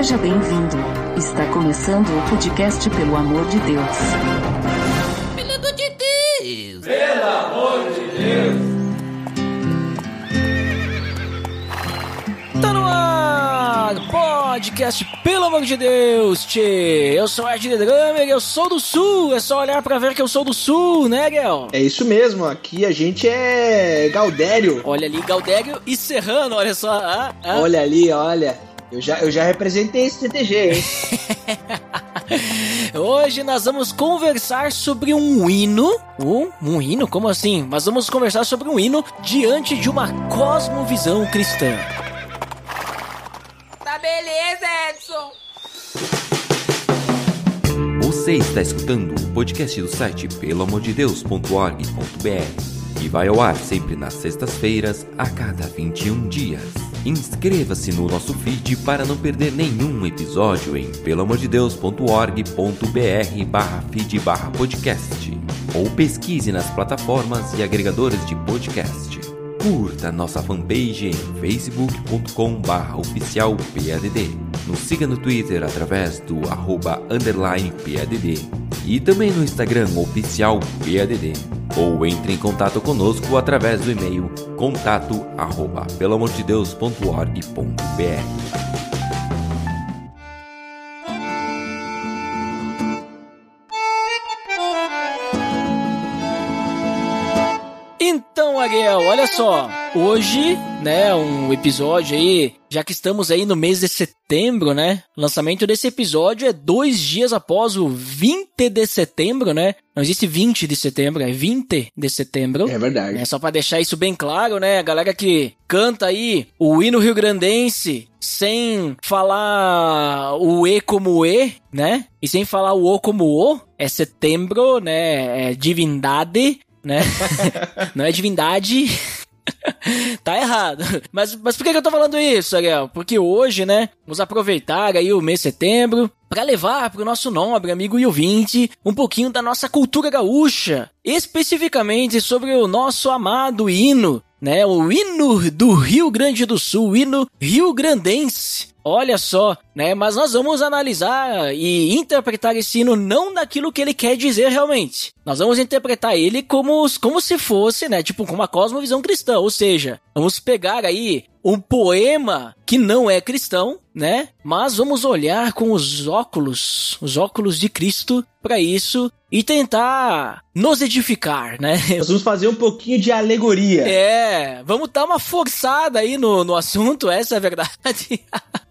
Seja bem-vindo. Está começando o podcast Pelo Amor de Deus. Pelo amor de Deus! Pelo amor de Deus! Tá no ar! Podcast, pelo amor de Deus, tchê! Eu sou Ed Drummer, eu sou do Sul, é só olhar pra ver que eu sou do Sul, né, Gel? É isso mesmo, aqui a gente é Gaudério. Olha ali, Galdério e Serrano, olha só. Ah, ah. Olha ali, olha. Eu já, eu já representei esse TTG, hein? Hoje nós vamos conversar sobre um hino. Um, um hino? Como assim? Nós vamos conversar sobre um hino diante de uma cosmovisão cristã. Tá beleza, Edson! Você está escutando o podcast do site peloamordedeus.org.br e vai ao ar sempre nas sextas-feiras, a cada 21 dias. Inscreva-se no nosso feed para não perder nenhum episódio em peloamordedeus.org.br barra feed barra podcast ou pesquise nas plataformas e agregadores de podcast. Curta nossa fanpage em facebook.com barra oficial PADD. Nos siga no Twitter através do arroba underline PADD e também no Instagram oficial PADD. Ou entre em contato conosco através do e-mail contato Ariel, olha só. Hoje, né, um episódio aí, já que estamos aí no mês de setembro, né? O lançamento desse episódio é dois dias após o 20 de setembro, né? Não existe 20 de setembro, é 20 de setembro. É verdade. É só pra deixar isso bem claro, né? A galera que canta aí o hino rio-grandense sem falar o E como E, né? E sem falar o O como O, é setembro, né? É divindade, né? Não é divindade. tá errado. Mas, mas por que, que eu tô falando isso, Ariel? Porque hoje, né, vamos aproveitar aí o mês de setembro para levar pro nosso nobre amigo e ouvinte um pouquinho da nossa cultura gaúcha, especificamente sobre o nosso amado hino, né, o hino do Rio Grande do Sul, o hino Rio Grandense. Olha só, né? Mas nós vamos analisar e interpretar esse hino não daquilo que ele quer dizer realmente. Nós vamos interpretar ele como, como se fosse, né? Tipo, com uma cosmovisão cristã. Ou seja, vamos pegar aí um poema que não é cristão, né? Mas vamos olhar com os óculos, os óculos de Cristo para isso e tentar nos edificar, né? Nós vamos fazer um pouquinho de alegoria. É, vamos dar uma forçada aí no, no assunto, essa é a verdade.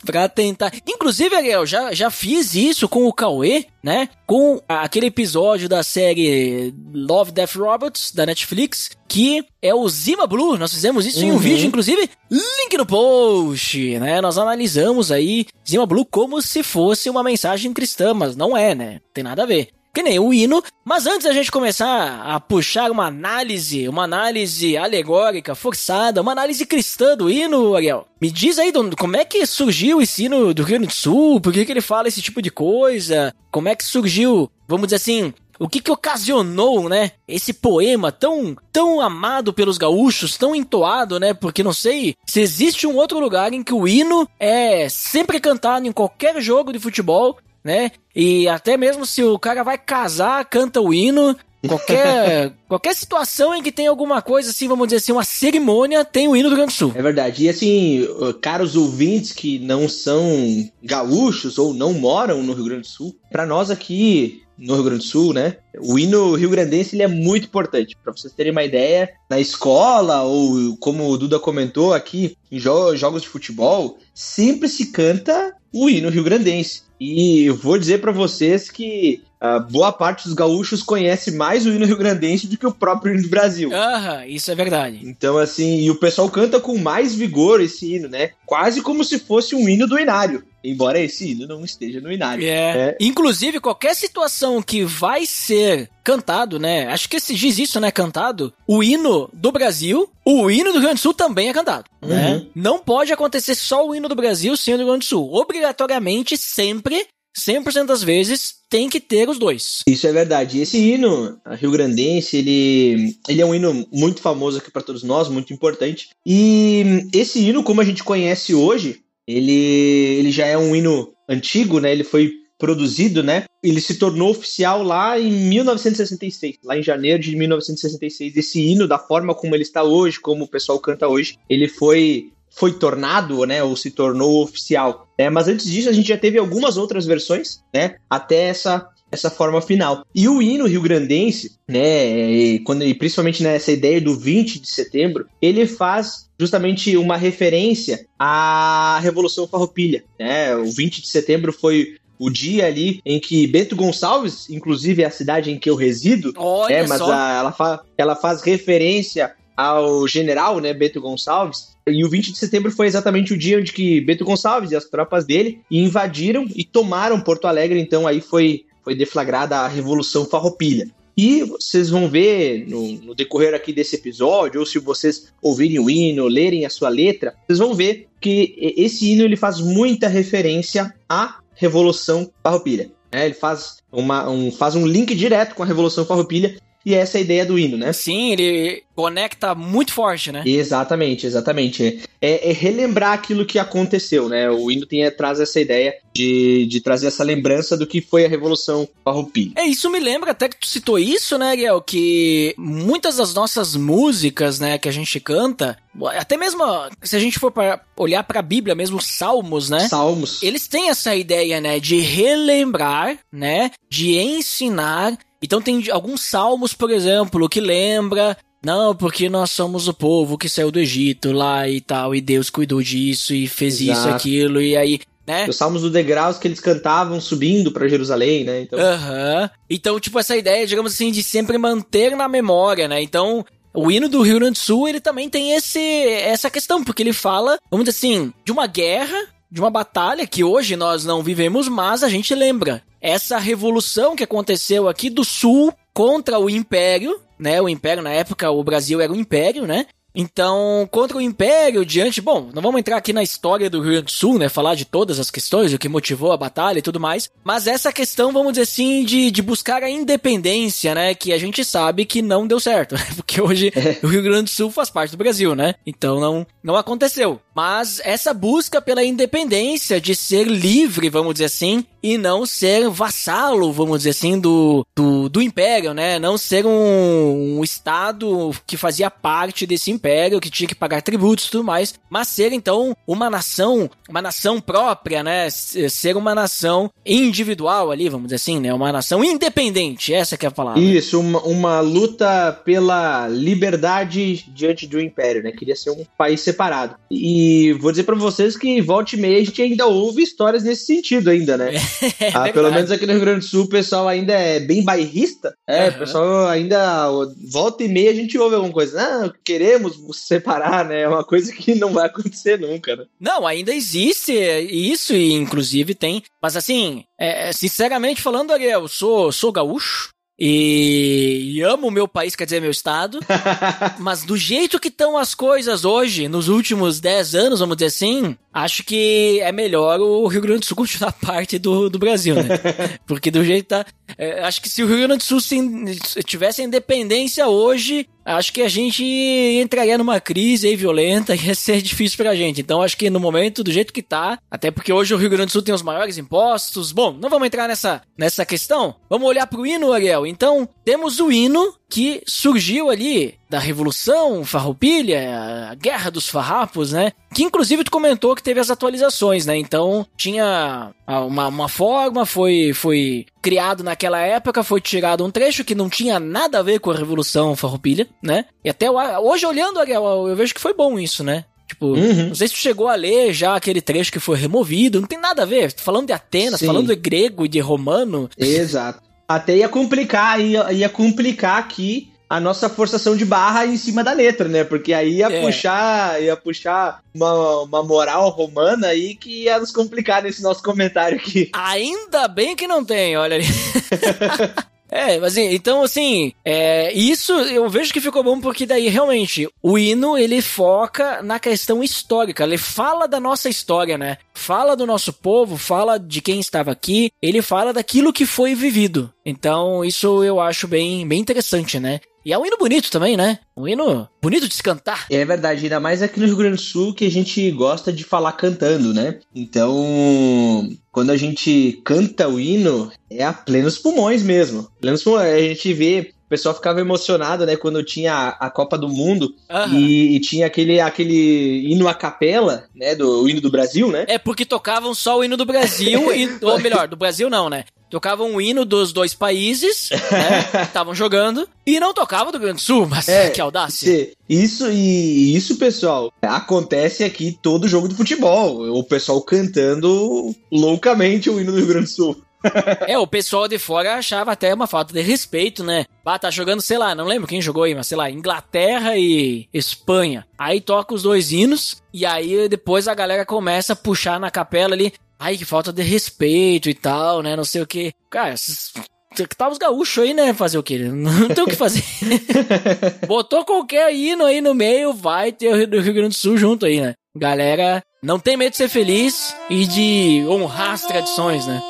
pra tentar. Inclusive, Ariel, já, já fiz isso com o Cauê, né? Com aquele episódio da série Love Death Robots, da Netflix, que é o Zima Blue. Nós fizemos isso em um Uhum. vídeo, inclusive, link no post, né? Nós analisamos aí Zima Blue como se fosse uma mensagem cristã, mas não é, né? Não tem nada a ver que nem o hino. Mas antes da gente começar a puxar uma análise, uma análise alegórica, forçada, uma análise cristã do hino, Ariel, me diz aí como é que surgiu esse hino do Rio Grande do Sul? Por que, que ele fala esse tipo de coisa? Como é que surgiu, vamos dizer assim, o que que ocasionou, né, esse poema tão tão amado pelos gaúchos, tão entoado, né? Porque não sei se existe um outro lugar em que o hino é sempre cantado em qualquer jogo de futebol, né? E até mesmo se o cara vai casar, canta o hino. Qualquer, qualquer situação em que tem alguma coisa assim, vamos dizer assim, uma cerimônia, tem o hino do Rio Grande do Sul. É verdade. E assim, caros ouvintes que não são gaúchos ou não moram no Rio Grande do Sul, para nós aqui no Rio Grande do Sul, né? O hino rio-grandense ele é muito importante. Para vocês terem uma ideia, na escola ou como o Duda comentou aqui, em jo jogos de futebol, sempre se canta o hino rio-grandense. E eu vou dizer para vocês que a boa parte dos gaúchos conhece mais o hino rio-grandense do que o próprio hino do Brasil. Aham, isso é verdade. Então, assim, e o pessoal canta com mais vigor esse hino, né? Quase como se fosse um hino do inário. Embora esse hino não esteja no inário. É. Inclusive, qualquer situação que vai ser cantado, né? Acho que se diz isso, né? Cantado. O hino do Brasil, o hino do Rio Grande do Sul também é cantado. Uhum. Né? Não pode acontecer só o hino do Brasil sem o Rio Grande do Sul. Obrigatoriamente, sempre, 100% das vezes, tem que ter os dois. Isso é verdade. Esse hino rio-grandense, ele, ele é um hino muito famoso aqui para todos nós, muito importante. E esse hino, como a gente conhece hoje, ele, ele já é um hino antigo, né? Ele foi produzido, né? Ele se tornou oficial lá em 1966, lá em janeiro de 1966. Esse hino, da forma como ele está hoje, como o pessoal canta hoje, ele foi foi tornado, né, ou se tornou oficial. Né? Mas antes disso, a gente já teve algumas outras versões, né, até essa essa forma final. E o hino rio-grandense, né, quando, e principalmente nessa ideia do 20 de setembro, ele faz justamente uma referência à Revolução Farroupilha. Né? O 20 de setembro foi o dia ali em que Bento Gonçalves, inclusive é a cidade em que eu resido, Olha é, mas a- ela, fa, ela faz referência ao general, né, Bento Gonçalves. E o 20 de setembro foi exatamente o dia onde que Bento Gonçalves e as tropas dele invadiram e tomaram Porto Alegre. Então aí foi, foi deflagrada a Revolução Farroupilha. E vocês vão ver no, no decorrer aqui desse episódio, ou se vocês ouvirem o hino, lerem a sua letra, vocês vão ver que esse hino ele faz muita referência à Revolução Farroupilha. né? Ele faz, uma, um, faz um link direto com a Revolução Farroupilha e essa é a ideia do hino, né? Sim, ele conecta muito forte, né? Exatamente, exatamente. É, é relembrar aquilo que aconteceu, né? O hino tem, traz essa ideia de, de trazer essa lembrança do que foi a Revolução Farroupilha. É, isso me lembra até que tu citou isso, né, Ariel? Que muitas das nossas músicas, né, que a gente canta, até mesmo se a gente for para olhar pra Bíblia, mesmo os Salmos, né? Salmos. Eles têm essa ideia, né, de relembrar, né, de ensinar. Então tem alguns salmos, por exemplo, que lembra, não, porque nós somos o povo que saiu do Egito lá e tal, e Deus cuidou disso e fez isso, Exato. aquilo, e aí, né? Os salmos do degraus que eles cantavam subindo para Jerusalém, né? Então, Aham. Então, tipo, essa ideia, digamos assim, de sempre manter na memória, né? Então, o hino do Rio Grande do Sul, ele também tem esse, essa questão, porque ele fala, vamos dizer assim, de uma guerra, de uma batalha que hoje nós não vivemos, mas a gente lembra. Essa revolução que aconteceu aqui do Sul contra o Império, né? O Império, na época, o Brasil era o Império, né? Então, contra o Império, diante. Bom, não vamos entrar aqui na história do Rio Grande do Sul, né? Falar de todas as questões, o que motivou a batalha e tudo mais. Mas essa questão, vamos dizer assim, de, de buscar a independência, né? Que a gente sabe que não deu certo. né? Porque hoje o Rio Grande do Sul faz parte do Brasil, né? Então não, não aconteceu. Mas essa busca pela independência de ser livre, vamos dizer assim, e não ser vassalo, vamos dizer assim, do, do, do império, né? Não ser um, um estado que fazia parte desse império, que tinha que pagar tributos e tudo mais, mas ser então uma nação, uma nação própria, né? Ser uma nação individual ali, vamos dizer assim, né? Uma nação independente, essa que é a palavra. Isso, uma, uma luta pela liberdade diante do império, né? Queria ser um país separado. E vou dizer pra vocês que volta e meia a gente ainda ouve histórias nesse sentido ainda, né? É Ah, verdade. pelo menos aqui no Rio Grande do Sul o pessoal ainda é bem bairrista. É, Aham. o pessoal ainda volta e meia a gente ouve alguma coisa. Ah, queremos separar, né? É uma coisa que não vai acontecer nunca, né? Não, ainda existe isso e inclusive tem. Mas assim, é, sinceramente falando, Ariel, eu sou, sou gaúcho e, e amo o meu país, quer dizer, meu estado. mas do jeito que estão as coisas hoje, nos últimos 10 anos, vamos dizer assim, acho que é melhor o Rio Grande do Sul continuar parte do, do Brasil, né? Porque do jeito que tá. é, acho que se o Rio Grande do Sul se in- tivesse independência hoje, acho que a gente entraria numa crise aí violenta e ia ser difícil pra gente. Então acho que no momento, do jeito que tá, até porque hoje o Rio Grande do Sul tem os maiores impostos. Bom, não vamos entrar nessa, nessa questão. Vamos olhar pro hino, Ariel. Então, temos o hino que surgiu ali da Revolução Farroupilha, a Guerra dos Farrapos, né? Que inclusive tu comentou que teve as atualizações, né? Então tinha ah, uma, uma forma, foi, foi criado naquela época, foi tirado um trecho que não tinha nada a ver com a Revolução Farroupilha, né? E até hoje olhando, Ariel, eu vejo que foi bom isso, né? Tipo, Uhum. não sei se tu chegou a ler já aquele trecho que foi removido, não tem nada a ver. Falando de Atenas, Sim. falando de grego e de romano. Exato. Até ia complicar, ia, ia complicar aqui a nossa forçação de barra em cima da letra, né? Porque aí ia É. puxar, ia puxar uma, uma moral romana aí que ia nos complicar nesse nosso comentário aqui. Ainda bem que não tem, olha ali. É, mas assim, então assim, é, isso eu vejo que ficou bom porque daí realmente o hino ele foca na questão histórica, ele fala da nossa história, né? Fala do nosso povo, fala de quem estava aqui, ele fala daquilo que foi vivido. Então isso eu acho bem, bem interessante, né? E é um hino bonito também, né? Um hino bonito de se cantar. É verdade, ainda mais aqui no Rio Grande do Sul que a gente gosta de falar cantando, né? Então, quando a gente canta o hino, é a plenos pulmões mesmo. Plenos pulmões, a gente vê o pessoal ficava emocionado, né, quando tinha a, a Copa do Mundo Aham. e, e tinha aquele, aquele hino a capela, né, do hino do Brasil, né? É porque tocavam só o hino do Brasil, e, ou melhor, do Brasil não, né? Tocavam o hino dos dois países, né? Estavam jogando, e não tocavam do Rio Grande do Sul, mas É, que audácia. Isso e isso, pessoal, acontece aqui todo jogo de futebol. O pessoal cantando loucamente o hino do Rio Grande do Sul. É, o pessoal de fora achava até uma falta de respeito, né? Ah, tá jogando, sei lá, não lembro quem jogou aí, mas sei lá, Inglaterra e Espanha. Aí toca os dois hinos, e aí depois a galera começa a puxar na capela ali. Ai, que falta de respeito e tal, né? Não sei o que. Cara, esses- que tá os gaúchos aí, né? Fazer o quê? Não tem o que fazer. Botou qualquer hino aí no meio, vai ter o Rio do Rio Grande do Sul junto aí, né? Galera, não tem medo de ser feliz e de honrar as tradições, né?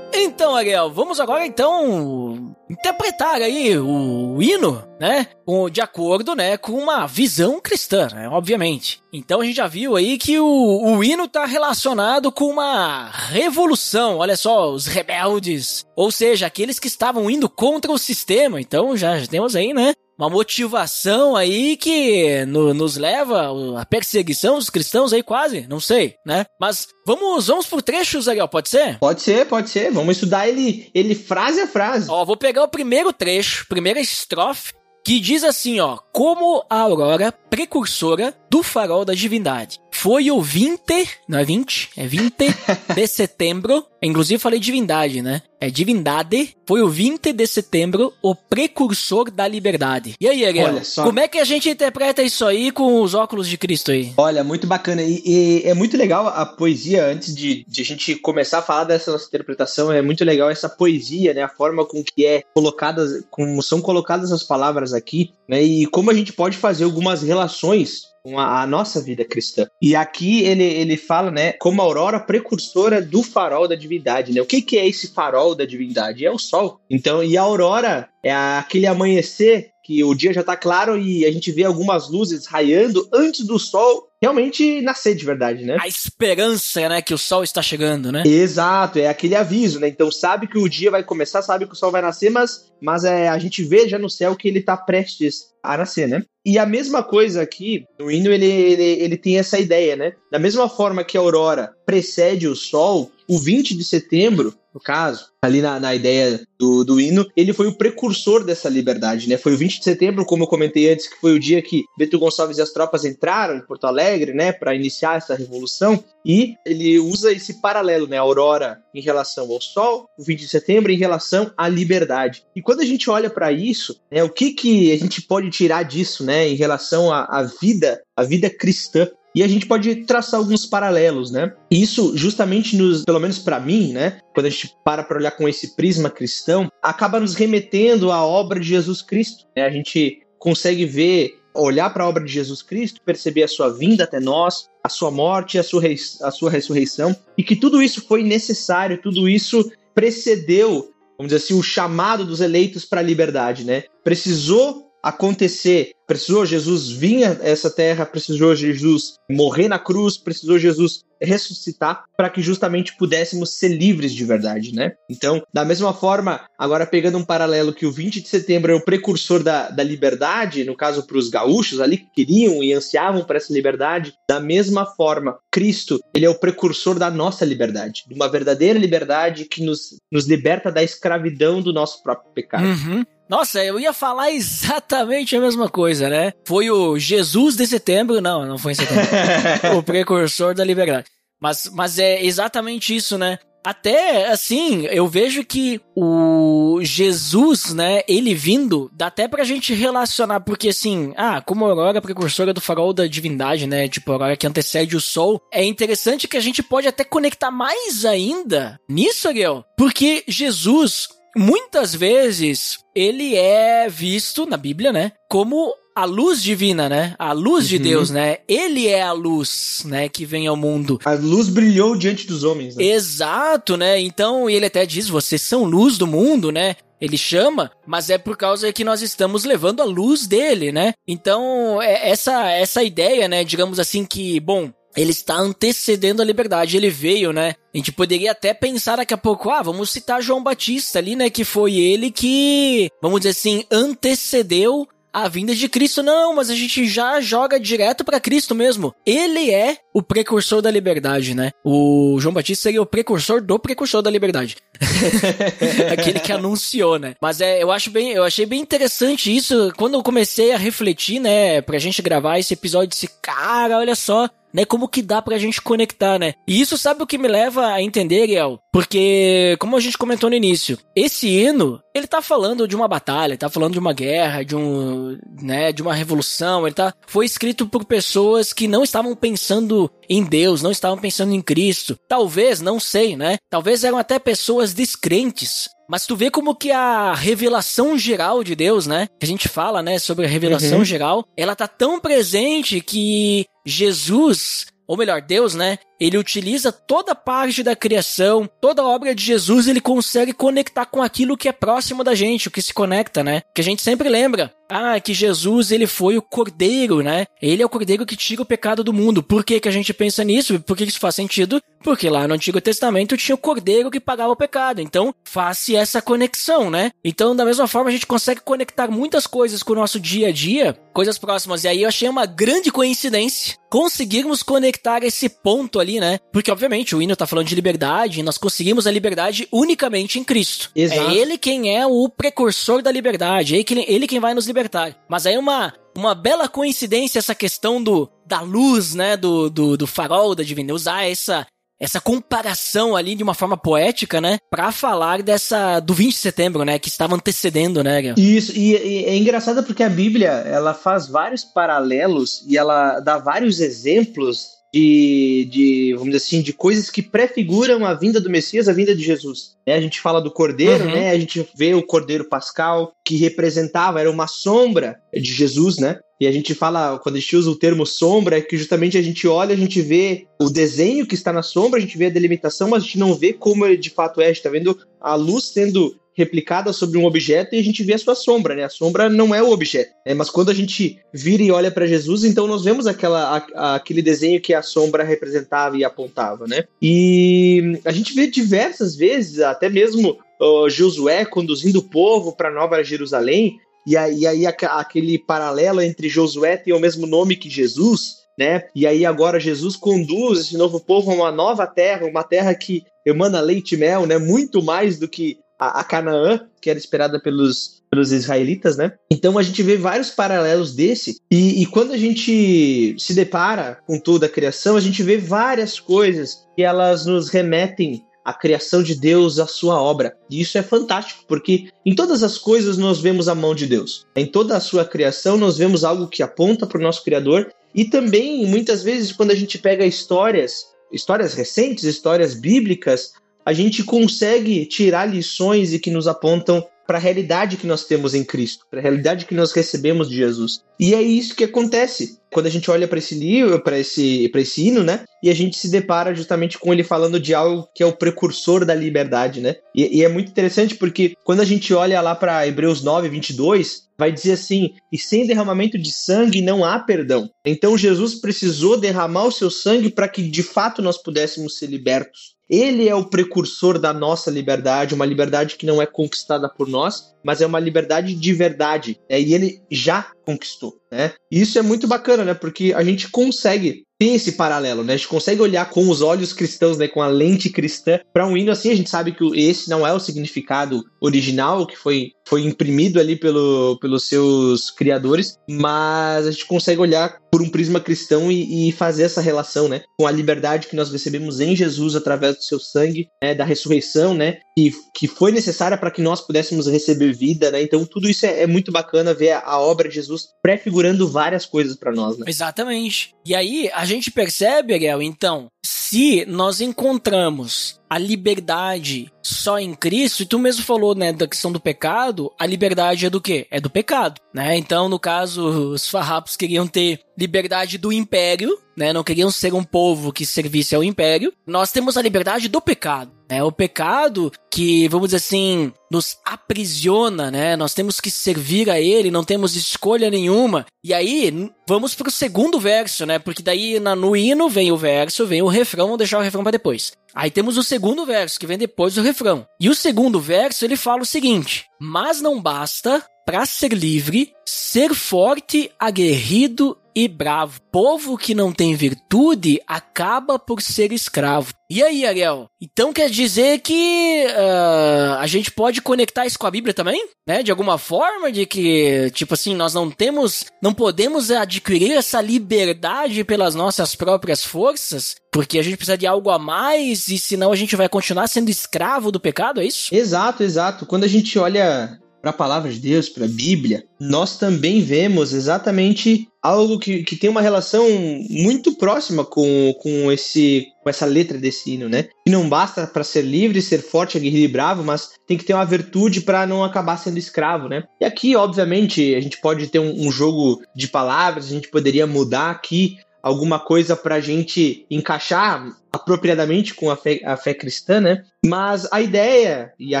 Ariel, vamos agora então interpretar aí o hino, né? De acordo, né, com uma visão cristã, né, obviamente. Então a gente já viu aí que o, o hino tá relacionado com uma revolução. Olha só, os rebeldes, ou seja, aqueles que estavam indo contra o sistema. Então já temos aí, né, uma motivação aí que no- nos leva à perseguição dos cristãos aí quase, não sei, né? Mas vamos, vamos por trechos, Ariel, pode ser? Pode ser, pode ser. Vamos estudar ele, ele frase a frase. Ó, vou pegar o primeiro trecho, primeira estrofe, que diz assim, ó: Como a aurora precursora do farol da divindade. Foi o 20, não é 20, é 20 de setembro. Inclusive falei divindade, né? É divindade. Foi o 20 de setembro, o precursor da liberdade. E aí, Ariel? Olha só. Como é que a gente interpreta isso aí com os óculos de Cristo aí? Olha, muito bacana. E, e é muito legal a poesia, antes de, de a gente começar a falar dessa nossa interpretação, é muito legal essa poesia, né? A forma com que é colocada, como são colocadas as palavras aqui, né? E como a gente pode fazer algumas relações com a, a nossa vida cristã. E aqui ele, ele fala, né, como aurora precursora do farol da divindade, né? O que, que é esse farol da divindade? É o sol. Então, e a aurora é aquele amanhecer que o dia já tá claro e a gente vê algumas luzes raiando antes do sol realmente nascer de verdade, né? A esperança, né, que o sol está chegando, né? Exato, é aquele aviso, né? Então sabe que o dia vai começar, sabe que o sol vai nascer, mas, mas é, a gente vê já no céu que ele tá prestes a nascer, né? E a mesma coisa aqui, no hino ele, ele, ele tem essa ideia, né? Da mesma forma que a aurora precede o sol, o 20 de setembro, no caso, ali na, na ideia do, do hino, ele foi o precursor dessa liberdade, né? Foi o 20 de setembro, como eu comentei antes, que foi o dia que Bento Gonçalves e as tropas entraram em Porto Alegre, né, para iniciar essa revolução, e ele usa esse paralelo, né, a aurora em relação ao sol, o 20 de setembro em relação à liberdade. E quando a gente olha para isso, né, o que que a gente pode tirar disso, né, em relação à, à vida, à vida cristã? E a gente pode traçar alguns paralelos, né? E Isso justamente nos, pelo menos para mim, né, quando a gente para para olhar com esse prisma cristão, acaba nos remetendo à obra de Jesus Cristo, né? A gente consegue ver, olhar para a obra de Jesus Cristo, perceber a sua vinda até nós, a sua morte a sua, a sua ressurreição, e que tudo isso foi necessário, tudo isso precedeu, vamos dizer assim, o chamado dos eleitos para a liberdade, né? Precisou acontecer, precisou Jesus vir a essa terra, precisou Jesus morrer na cruz, precisou Jesus ressuscitar para que justamente pudéssemos ser livres de verdade, né? Então, da mesma forma, agora pegando um paralelo que o 20 de setembro é o precursor da, da liberdade, no caso para os gaúchos ali que queriam e ansiavam por essa liberdade, da mesma forma, Cristo, ele é o precursor da nossa liberdade, de uma verdadeira liberdade que nos, nos liberta da escravidão do nosso próprio pecado. Uhum. Nossa, eu ia falar exatamente a mesma coisa, né? Foi o Jesus de setembro. Não, não foi em setembro. o precursor da liberdade. Mas, mas é exatamente isso, né? Até, assim, eu vejo que o Jesus, né, ele vindo, dá até pra gente relacionar, porque assim, ah, como a aurora precursora do farol da divindade, né, tipo, a aurora que antecede o sol, é interessante que a gente pode até conectar mais ainda nisso, Ariel, porque Jesus, muitas vezes, ele é visto na Bíblia, né, como a luz divina, né? A luz de Uhum. Deus, né? Ele é a luz, né, que vem ao mundo. A luz brilhou diante dos homens, né? Exato, né? Então, e ele até diz: vocês são luz do mundo, né? Ele chama, mas é por causa que nós estamos levando a luz dele, né? Então, é essa, essa ideia, né? Digamos assim que, bom, ele está antecedendo a liberdade. Ele veio, né? A gente poderia até pensar daqui a pouco, ah, vamos citar João Batista ali, né? Que foi ele que, vamos dizer assim, antecedeu a vinda de Cristo. Não, mas a gente já joga direto pra Cristo mesmo. Ele é o precursor da liberdade, né? O João Batista seria o precursor do precursor da liberdade. Aquele que anunciou, né? Mas é, eu acho bem, eu achei bem interessante isso quando eu comecei a refletir, né, pra gente gravar esse episódio, disse, cara, olha só, né? Como que dá pra gente conectar, né? E isso sabe o que me leva a entender, Ariel? Porque, como a gente comentou no início, esse hino, ele tá falando de uma batalha, tá falando de uma guerra, de um, né, de uma revolução, ele tá, foi escrito por pessoas que não estavam pensando em Deus, não estavam pensando em Cristo. Talvez, não sei, né? Talvez eram até pessoas descrentes. Mas tu vê como que a revelação geral de Deus, né? Que a gente fala, né, sobre a revelação Uhum. geral, ela tá tão presente que Jesus, ou melhor, Deus, né? Ele utiliza toda parte da criação, toda a obra de Jesus, ele consegue conectar com aquilo que é próximo da gente, o que se conecta, né? Que a gente sempre lembra. Ah, que Jesus, ele foi o cordeiro, né? Ele é o cordeiro que tira o pecado do mundo. Por que que a gente pensa nisso? Por que isso faz sentido? Porque lá no Antigo Testamento tinha o cordeiro que pagava o pecado. Então, faz-se essa conexão, né? Então, da mesma forma, a gente consegue conectar muitas coisas com o nosso dia a dia, coisas próximas. E aí eu achei uma grande coincidência conseguirmos conectar esse ponto ali, né? Porque, obviamente, o hino tá falando de liberdade e nós conseguimos a liberdade unicamente em Cristo. Exato. É ele quem é o precursor da liberdade, é ele quem, ele quem vai nos libertar. Mas aí uma, uma bela coincidência essa questão do, da luz, né? Do, do, do farol da divina. Usar essa, essa comparação ali de uma forma poética, né? Pra falar dessa. do 20 de setembro, né? Que estava antecedendo, né? Isso, e, e é engraçado porque a Bíblia, ela faz vários paralelos e ela dá vários exemplos de, de, vamos dizer assim, de coisas que prefiguram a vinda do Messias, a vinda de Jesus. Né, a gente fala do Cordeiro, Uhum. né? A gente vê o Cordeiro Pascal, que representava, era uma sombra de Jesus, né? E a gente fala, quando a gente usa o termo sombra, é que justamente a gente olha, a gente vê o desenho que está na sombra, a gente vê a delimitação, mas a gente não vê como ele de fato é. A gente tá vendo a luz sendo replicada sobre um objeto e a gente vê a sua sombra, né? A sombra não é o objeto, né? Mas quando a gente vira e olha para Jesus, então nós vemos aquela, a- aquele desenho que a sombra representava e apontava, né? E a gente vê diversas vezes, até mesmo ó, Josué conduzindo o povo para Nova Jerusalém, e aí, e aí aquele paralelo entre Josué tem o mesmo nome que Jesus, né? E aí agora Jesus conduz esse novo povo a uma nova terra, uma terra que emana leite e mel, né? Muito mais do que a, a Canaã, que era esperada pelos, pelos israelitas, né? Então a gente vê vários paralelos desse, e, e quando a gente se depara com toda a criação, a gente vê várias coisas que elas nos remetem à criação de Deus, à sua obra. E isso é fantástico, porque em todas as coisas nós vemos a mão de Deus. Em toda a sua criação nós vemos algo que aponta para o nosso Criador, e também, muitas vezes, quando a gente pega histórias, histórias recentes, histórias bíblicas, a gente consegue tirar lições e que nos apontam para a realidade que nós temos em Cristo, para a realidade que nós recebemos de Jesus. E é isso que acontece quando a gente olha para esse livro, para esse, esse hino, né? E a gente se depara justamente com ele falando de algo que é o precursor da liberdade, né? E, e é muito interessante porque quando a gente olha lá para Hebreus 9, 22, vai dizer assim: e sem derramamento de sangue não há perdão. Então Jesus precisou derramar o seu sangue para que de fato nós pudéssemos ser libertos. Ele é o precursor da nossa liberdade, uma liberdade que não é conquistada por nós, mas é uma liberdade de verdade. né? E ele já conquistou. Né? E isso é muito bacana, né? Porque a gente consegue tem esse paralelo, né? A gente consegue olhar com os olhos cristãos, né? Com a lente cristã para um hino assim. A gente sabe que esse não é o significado original que foi foi imprimido ali pelo, pelos seus criadores, mas a gente consegue olhar por um prisma cristão e, e fazer essa relação, né? Com a liberdade que nós recebemos em Jesus através do seu sangue, né? Da ressurreição, né? Que, que foi necessária para que nós pudéssemos receber vida, né? Então tudo isso é, é muito bacana ver a, a obra de Jesus Jesus, prefigurando várias coisas para nós, né? Exatamente. E aí a gente percebe, Ariel, então, se nós encontramos a liberdade só em Cristo, e tu mesmo falou, né, da questão do pecado, a liberdade é do quê? É do pecado, né? Então, no caso, os farrapos queriam ter liberdade do império, né? Não queriam ser um povo que servisse ao império. Nós temos a liberdade do pecado, né? O pecado que, vamos dizer assim, nos aprisiona, né? Nós temos que servir a ele, não temos escolha nenhuma. E aí, vamos pro segundo verso, né? Porque daí no hino vem o verso, vem o refrão, vamos deixar o refrão para depois. Aí temos o segundo verso, que vem depois do refrão. E o segundo verso, ele fala o seguinte: Mas não basta, para ser livre, ser forte, aguerrido e bravo. Povo que não tem virtude acaba por ser escravo. E aí, Ariel? Então quer dizer que uh, a gente pode conectar isso com a Bíblia também? Né? De alguma forma, de que, tipo assim, nós não temos, não podemos adquirir essa liberdade pelas nossas próprias forças, porque a gente precisa de algo a mais e senão a gente vai continuar sendo escravo do pecado, é isso? Exato, exato. Quando a gente olha para a palavra de Deus, para a Bíblia, nós também vemos exatamente algo que, que tem uma relação muito próxima com, com, esse, com essa letra desse hino, né? Que não basta para ser livre, ser forte, aguerrido e bravo, mas tem que ter uma virtude para não acabar sendo escravo, né? E aqui, obviamente, a gente pode ter um, um jogo de palavras, a gente poderia mudar aqui alguma coisa para a gente encaixar apropriadamente com a fé, a fé cristã, né? Mas a ideia e a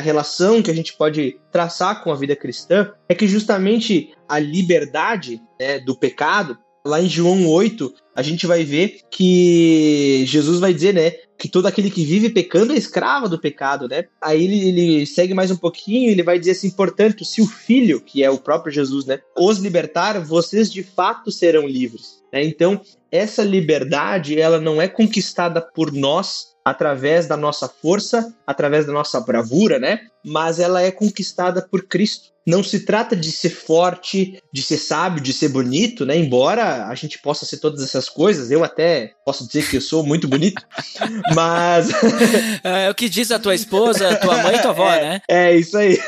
relação que a gente pode traçar com a vida cristã é que justamente a liberdade né, do pecado, lá em João 8, a gente vai ver que Jesus vai dizer, né, que todo aquele que vive pecando é escravo do pecado, né? Aí ele, ele segue mais um pouquinho, ele vai dizer assim, portanto, se o Filho, que é o próprio Jesus, né, os libertar, vocês de fato serão livres. Né? Então, essa liberdade ela não é conquistada por nós através da nossa força, através da nossa bravura, né? Mas ela é conquistada por Cristo. Não se trata de ser forte, de ser sábio, de ser bonito, né? Embora a gente possa ser todas essas coisas, eu até posso dizer que eu sou muito bonito, mas é, é o que diz a tua esposa, tua mãe e tua avó, é, né? É isso aí.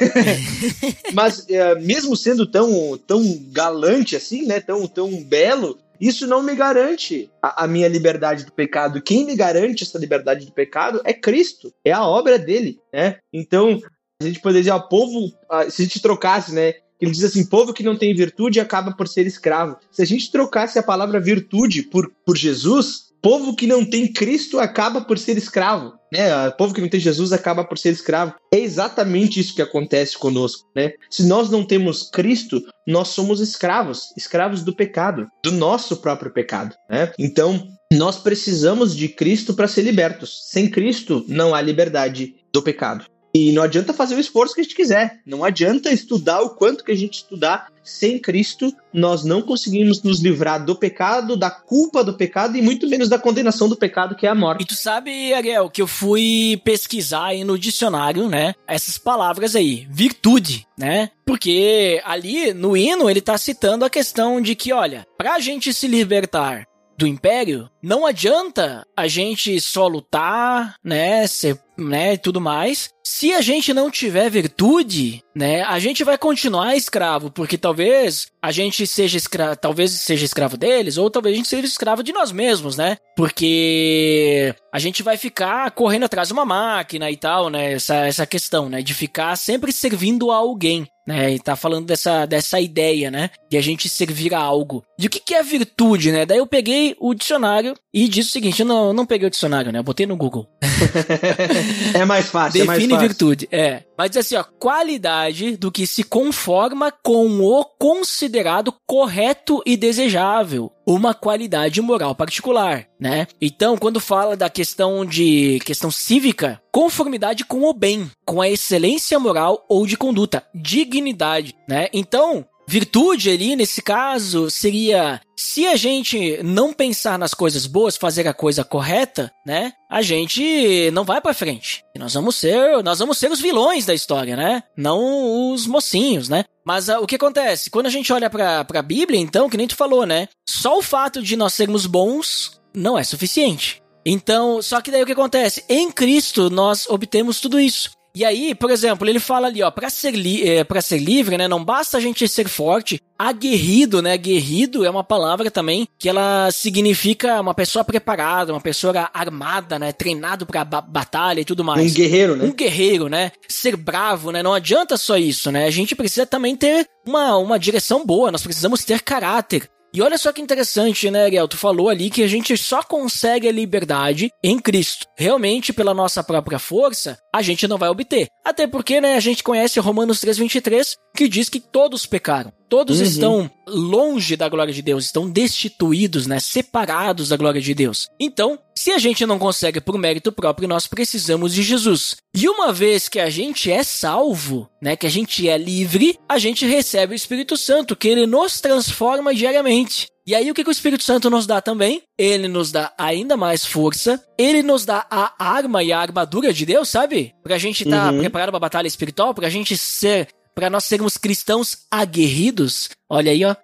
mas é, mesmo sendo tão tão galante assim, né? Tão tão belo, isso não me garante a, a, minha liberdade do pecado. Quem me garante essa liberdade do pecado é Cristo, é a obra dele, né? Então, a gente poderia dizer, ó, povo, se a gente trocasse, né? Ele diz assim: povo que não tem virtude acaba por ser escravo. Se a gente trocasse a palavra virtude por, por Jesus, povo que não tem Cristo acaba por ser escravo, né? O povo que não tem Jesus acaba por ser escravo. É exatamente isso que acontece conosco, né? Se nós não temos Cristo, nós somos escravos, escravos do pecado, do nosso próprio pecado, né? Então, nós precisamos de Cristo para ser libertos. Sem Cristo não há liberdade do pecado. E não adianta fazer o esforço que a gente quiser. Não adianta estudar o quanto que a gente estudar. Sem Cristo, nós não conseguimos nos livrar do pecado, da culpa do pecado e muito menos da condenação do pecado, que é a morte. E tu sabe, Ariel, que eu fui pesquisar aí no dicionário, né? Essas palavras aí, virtude, né? Porque ali no hino ele tá citando a questão de que, olha, pra gente se libertar do império, não adianta a gente só lutar, né, ser, né, e tudo mais. Se a gente não tiver virtude, né, a gente vai continuar escravo, porque talvez a gente seja escravo, talvez seja escravo deles, ou talvez a gente seja escravo de nós mesmos, né? Porque a gente vai ficar correndo atrás de uma máquina e tal, né? Essa, essa questão, né? De ficar sempre servindo a alguém né? E tá falando dessa, dessa ideia, né? De a gente servir a algo. De o que, que é virtude, né? Daí eu peguei o dicionário e disse o seguinte: eu não, não peguei o dicionário, né? Eu botei no Google. é mais fácil, Define é mais fácil. virtude, é. Mas diz assim, ó, qualidade do que se conforma com o considerado correto e desejável, uma qualidade moral particular, né? Então, quando fala da questão de questão cívica, conformidade com o bem, com a excelência moral ou de conduta, dignidade, né? Então, Virtude ali, nesse caso, seria se a gente não pensar nas coisas boas, fazer a coisa correta, né? A gente não vai para frente. Nós vamos ser, nós vamos ser os vilões da história, né? Não os mocinhos, né? Mas uh, o que acontece? Quando a gente olha para a Bíblia, então, que nem tu falou, né? Só o fato de nós sermos bons não é suficiente. Então, só que daí o que acontece? Em Cristo nós obtemos tudo isso. E aí, por exemplo, ele fala ali, ó, para ser, li é, pra ser livre, né, não basta a gente ser forte, aguerrido, né? Aguerrido é uma palavra também que ela significa uma pessoa preparada, uma pessoa armada, né? Treinado pra ba batalha e tudo mais. Um guerreiro, né? Um guerreiro, né? Ser bravo, né? Não adianta só isso, né? A gente precisa também ter uma, uma direção boa, nós precisamos ter caráter. E olha só que interessante, né, Ariel? Tu falou ali que a gente só consegue a liberdade em Cristo. Realmente, pela nossa própria força, a gente não vai obter. Até porque, né, a gente conhece Romanos 3,23, que diz que todos pecaram. Todos uhum. estão longe da glória de Deus, estão destituídos, né, separados da glória de Deus. Então, se a gente não consegue por mérito próprio, nós precisamos de Jesus. E uma vez que a gente é salvo, né, que a gente é livre, a gente recebe o Espírito Santo, que ele nos transforma diariamente. E aí, o que, que o Espírito Santo nos dá também? Ele nos dá ainda mais força, ele nos dá a arma e a armadura de Deus, sabe? Pra gente estar tá uhum. preparado pra batalha espiritual, pra gente ser para nós sermos cristãos aguerridos. Olha aí, ó.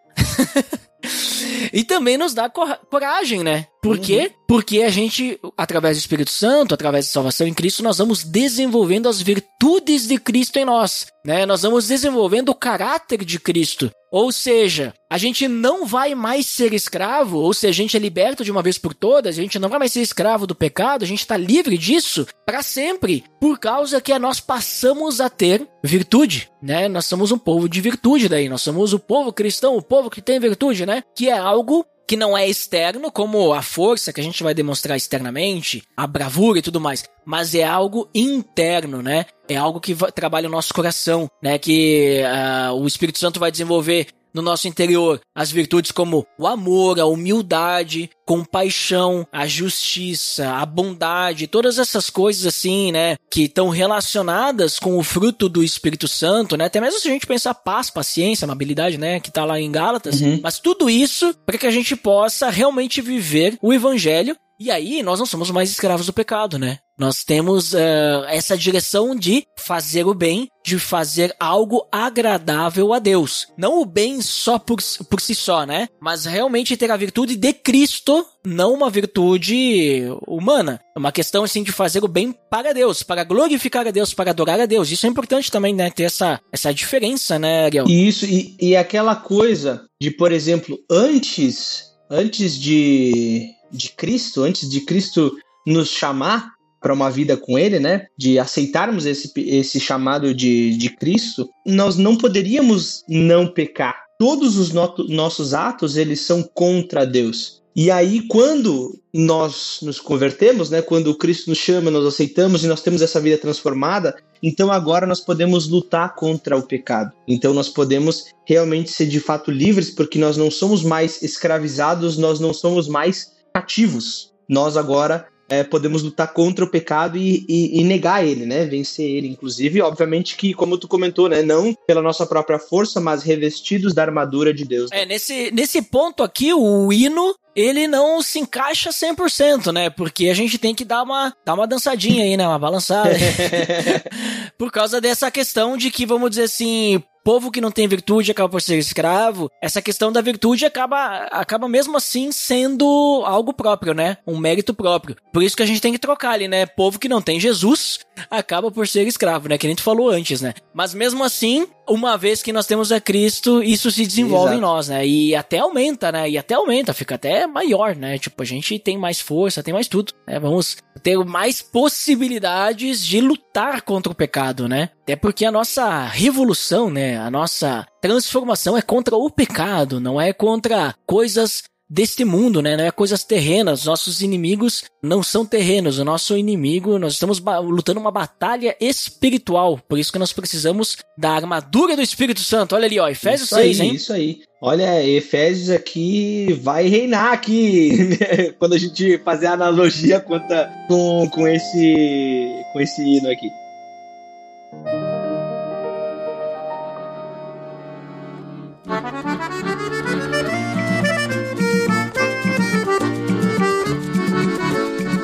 e também nos dá coragem, né? Por uhum. quê? Porque a gente, através do Espírito Santo, através da salvação em Cristo, nós vamos desenvolvendo as virtudes de Cristo em nós, né? Nós vamos desenvolvendo o caráter de Cristo. Ou seja, a gente não vai mais ser escravo, ou se a gente é liberto de uma vez por todas, a gente não vai mais ser escravo do pecado, a gente está livre disso para sempre, por causa que nós passamos a ter virtude, né? Nós somos um povo de virtude daí, nós somos o povo cristão, o povo que tem virtude, né? Que é algo que não é externo, como a força que a gente vai demonstrar externamente, a bravura e tudo mais, mas é algo interno, né? É algo que trabalha o nosso coração, né? Que uh, o Espírito Santo vai desenvolver no nosso interior as virtudes como o amor, a humildade, compaixão, a justiça, a bondade, todas essas coisas assim, né, que estão relacionadas com o fruto do Espírito Santo, né? Até mesmo se a gente pensar paz, paciência, amabilidade, né, que tá lá em Gálatas, uhum. mas tudo isso para que a gente possa realmente viver o evangelho e aí nós não somos mais escravos do pecado, né? Nós temos uh, essa direção de fazer o bem, de fazer algo agradável a Deus. Não o bem só por, por si só, né? Mas realmente ter a virtude de Cristo, não uma virtude humana. É uma questão, assim, de fazer o bem para Deus, para glorificar a Deus, para adorar a Deus. Isso é importante também, né? Ter essa, essa diferença, né, Ariel? Isso, e, e aquela coisa de, por exemplo, antes, antes de, de Cristo, antes de Cristo nos chamar, para uma vida com Ele, né? De aceitarmos esse, esse chamado de, de Cristo, nós não poderíamos não pecar. Todos os no nossos atos, eles são contra Deus. E aí, quando nós nos convertemos, né, quando Cristo nos chama, nós aceitamos e nós temos essa vida transformada, então agora nós podemos lutar contra o pecado. Então nós podemos realmente ser de fato livres, porque nós não somos mais escravizados, nós não somos mais cativos. Nós agora é, podemos lutar contra o pecado e, e, e, negar ele, né? Vencer ele, inclusive. Obviamente que, como tu comentou, né? Não pela nossa própria força, mas revestidos da armadura de Deus. É, nesse, nesse ponto aqui, o hino ele não se encaixa 100%, né? Porque a gente tem que dar uma, dar uma dançadinha aí, né? Uma balançada. Por causa dessa questão de que, vamos dizer assim, povo que não tem virtude acaba por ser escravo, essa questão da virtude acaba, acaba mesmo assim sendo algo próprio, né? Um mérito próprio. Por isso que a gente tem que trocar ali, né? Povo que não tem Jesus acaba por ser escravo, né? Que a gente falou antes, né? Mas mesmo assim, uma vez que nós temos a Cristo, isso se desenvolve Exato. em nós, né? E até aumenta, né? E até aumenta, fica até maior, né? Tipo, a gente tem mais força, tem mais tudo, né? Vamos ter mais possibilidades de lutar contra o pecado, né? É porque a nossa revolução, né? A nossa transformação é contra o pecado, não é contra coisas deste mundo, né? Não é coisas terrenas. Nossos inimigos não são terrenos. O nosso inimigo, nós estamos lutando uma batalha espiritual. Por isso que nós precisamos da armadura do Espírito Santo. Olha ali, ó, Efésios isso 6, aí, hein? Isso aí. Olha, Efésios aqui vai reinar aqui quando a gente fazer a analogia com, com esse com esse hino aqui.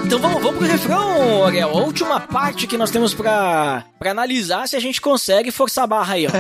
Então vamos, vamos pro refrão, Ariel. A última parte que nós temos pra, pra analisar se a gente consegue forçar a barra aí, ó.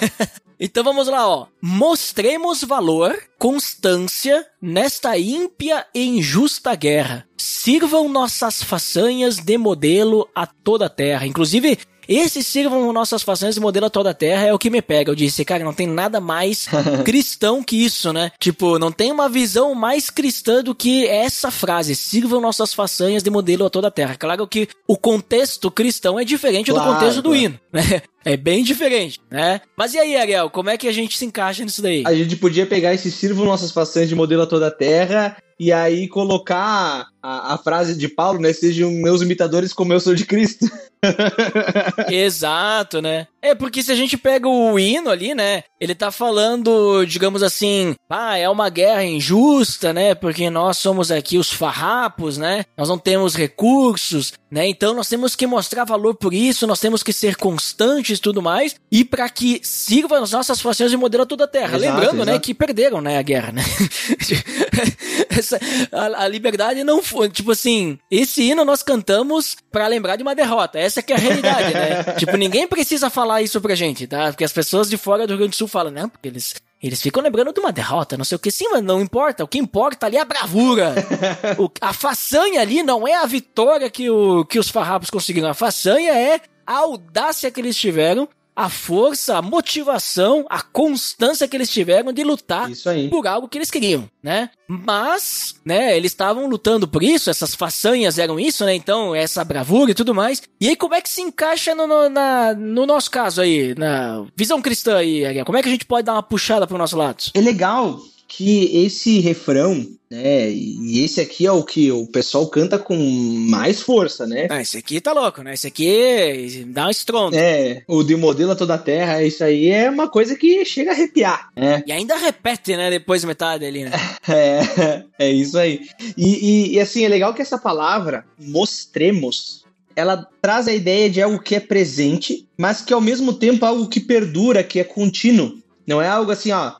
então vamos lá, ó. Mostremos valor, constância nesta ímpia e injusta guerra. Sirvam nossas façanhas de modelo a toda a terra. Inclusive, esse sirvam nossas façanhas de modelo a toda a terra é o que me pega. Eu disse, cara, não tem nada mais cristão que isso, né? Tipo, não tem uma visão mais cristã do que essa frase, sirvam nossas façanhas de modelo a toda a terra. Claro que o contexto cristão é diferente Claro, do contexto do hino, né? É bem diferente, né? Mas e aí, Ariel, como é que a gente se encaixa nisso daí? A gente podia pegar esse sirvo nossas façanhas de modelo a toda a terra e aí colocar a, a frase de Paulo, né? Sejam meus imitadores como eu sou de Cristo. Exato, né? É porque se a gente pega o hino ali, né? Ele tá falando, digamos assim, ah, é uma guerra injusta, né? Porque nós somos aqui os farrapos, né? Nós não temos recursos, né? Então nós temos que mostrar valor por isso, nós temos que ser constantes e tudo mais, e para que sirva as nossas fações de modelo a toda a terra. Exato, Lembrando, né, exato. que perderam, né, a guerra, né? Essa- a, a liberdade não foi, tipo assim, esse hino nós cantamos pra lembrar de uma derrota. Essa que é a realidade, né? tipo, ninguém precisa falar isso pra gente, tá? Porque as pessoas de fora do Rio Grande do Sul falam, não, porque eles eles ficam lembrando de uma derrota, não sei o que. Sim, mas não importa. O que importa ali é a bravura. O- a façanha ali não é a vitória que, o, que os farrapos conseguiram. A façanha é a audácia que eles tiveram, a força, a motivação, a constância que eles tiveram de lutar por algo que eles queriam, né? Mas, né, eles estavam lutando por isso, essas façanhas eram isso, né? Então, essa bravura e tudo mais. E aí, como é que se encaixa no, no, na- no nosso caso aí, na visão cristã aí, Ariel? Como é que a gente pode dar uma puxada pro nosso lado? É legal que esse refrão, né? E esse aqui é o que o pessoal canta com mais força, né? Ah, esse aqui tá louco, né? Esse aqui dá um estrondo. É, o de modelo a toda a terra, isso aí é uma coisa que chega a arrepiar, né? E ainda repete, né? Depois metade ali, né? É, é isso aí. E, e- e, assim, é legal que essa palavra, mostremos, ela traz a ideia de algo que é presente, mas que ao mesmo tempo é algo que perdura, que é contínuo. Não é algo assim, ó,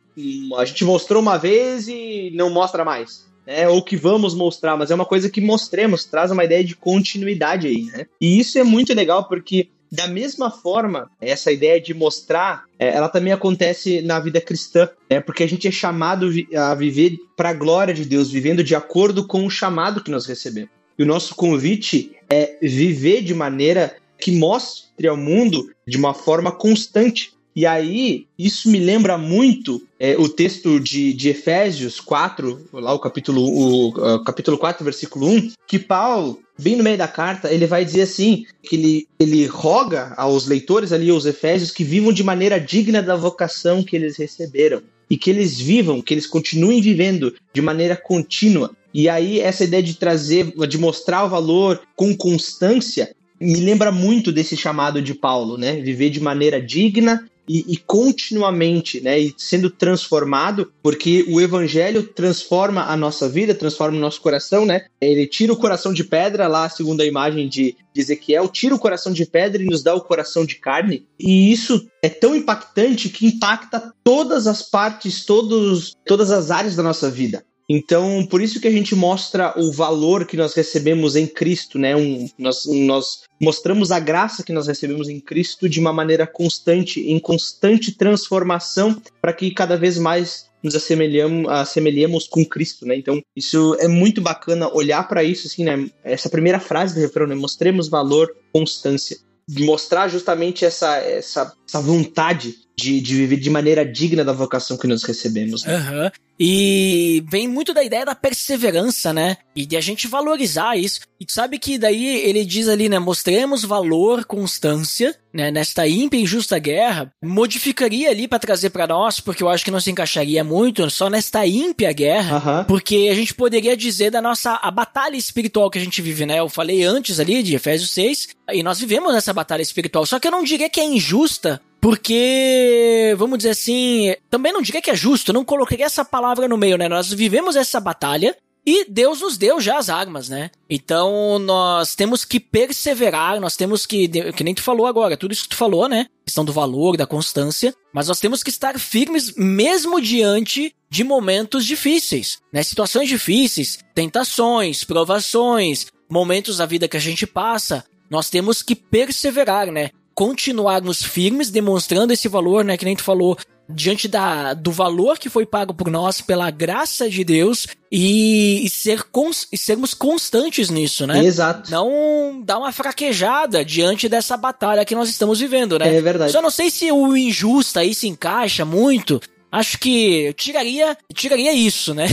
a gente mostrou uma vez e não mostra mais. Né? Ou que vamos mostrar, mas é uma coisa que mostremos, traz uma ideia de continuidade aí, né? E isso é muito legal porque da mesma forma, essa ideia de mostrar, é, ela também acontece na vida cristã, né? Porque a gente é chamado a viver para a glória de Deus, vivendo de acordo com o chamado que nós recebemos. E o nosso convite é viver de maneira que mostre ao mundo de uma forma constante. E aí, isso me lembra muito é, o texto de, de Efésios 4, lá o capítulo, o, capítulo 4, versículo 1, que Paulo, bem no meio da carta, ele vai dizer assim, que ele, ele roga aos leitores ali, aos Efésios, que vivam de maneira digna da vocação que eles receberam. E que eles vivam, que eles continuem vivendo de maneira contínua. E aí, essa ideia de trazer, de mostrar o valor com constância, me lembra muito desse chamado de Paulo, né? Viver de maneira digna e, e continuamente, né? E sendo transformado, porque o evangelho transforma a nossa vida, transforma o nosso coração, né? Ele tira o coração de pedra, lá segundo a imagem de, de Ezequiel, tira o coração de pedra e nos dá o coração de carne. E isso é tão impactante que impacta todas as partes, todos, todas as áreas da nossa vida. Então, por isso que a gente mostra o valor que nós recebemos em Cristo, né? Um, nós, nós mostramos a graça que nós recebemos em Cristo de uma maneira constante, em constante transformação, para que cada vez mais nos assemelhamos, com Cristo, né? Então, isso é muito bacana olhar para isso, assim, né? Essa primeira frase do refrão, né? Mostremos valor, constância. Mostrar justamente essa, essa, essa vontade de, de viver de maneira digna da vocação que nós recebemos. né? Aham. E vem muito da ideia da perseverança, né? E de a gente valorizar isso. E tu sabe que daí ele diz ali, né? Mostremos valor, constância, né? Nesta ímpia e injusta guerra. Modificaria ali pra trazer pra nós, porque eu acho que não se encaixaria muito só nesta ímpia guerra. Porque a gente poderia dizer da nossa a batalha espiritual que a gente vive, né? Eu falei antes ali de Efésios 6, e nós vivemos essa batalha espiritual. Só que eu não diria que é injusta, porque, vamos dizer assim, também não diria que é justo, não coloquei essa palavra no meio, né? Nós vivemos essa batalha e Deus nos deu já as armas, né? Então nós temos que perseverar, nós temos que, que nem tu falou agora, tudo isso que tu falou, né? Questão do valor, da constância, mas nós temos que estar firmes mesmo diante de momentos difíceis, né? Situações difíceis, tentações, provações, momentos da vida que a gente passa, nós temos que perseverar, né? Continuarmos firmes, demonstrando esse valor, né? Que nem tu falou, diante da, do valor que foi pago por nós pela graça de Deus e, e ser cons, e sermos constantes nisso, né? Exato. Não dar uma fraquejada diante dessa batalha que nós estamos vivendo, né? É verdade. Só não sei se o injusto aí se encaixa muito. Acho que tiraria, tiraria isso, né?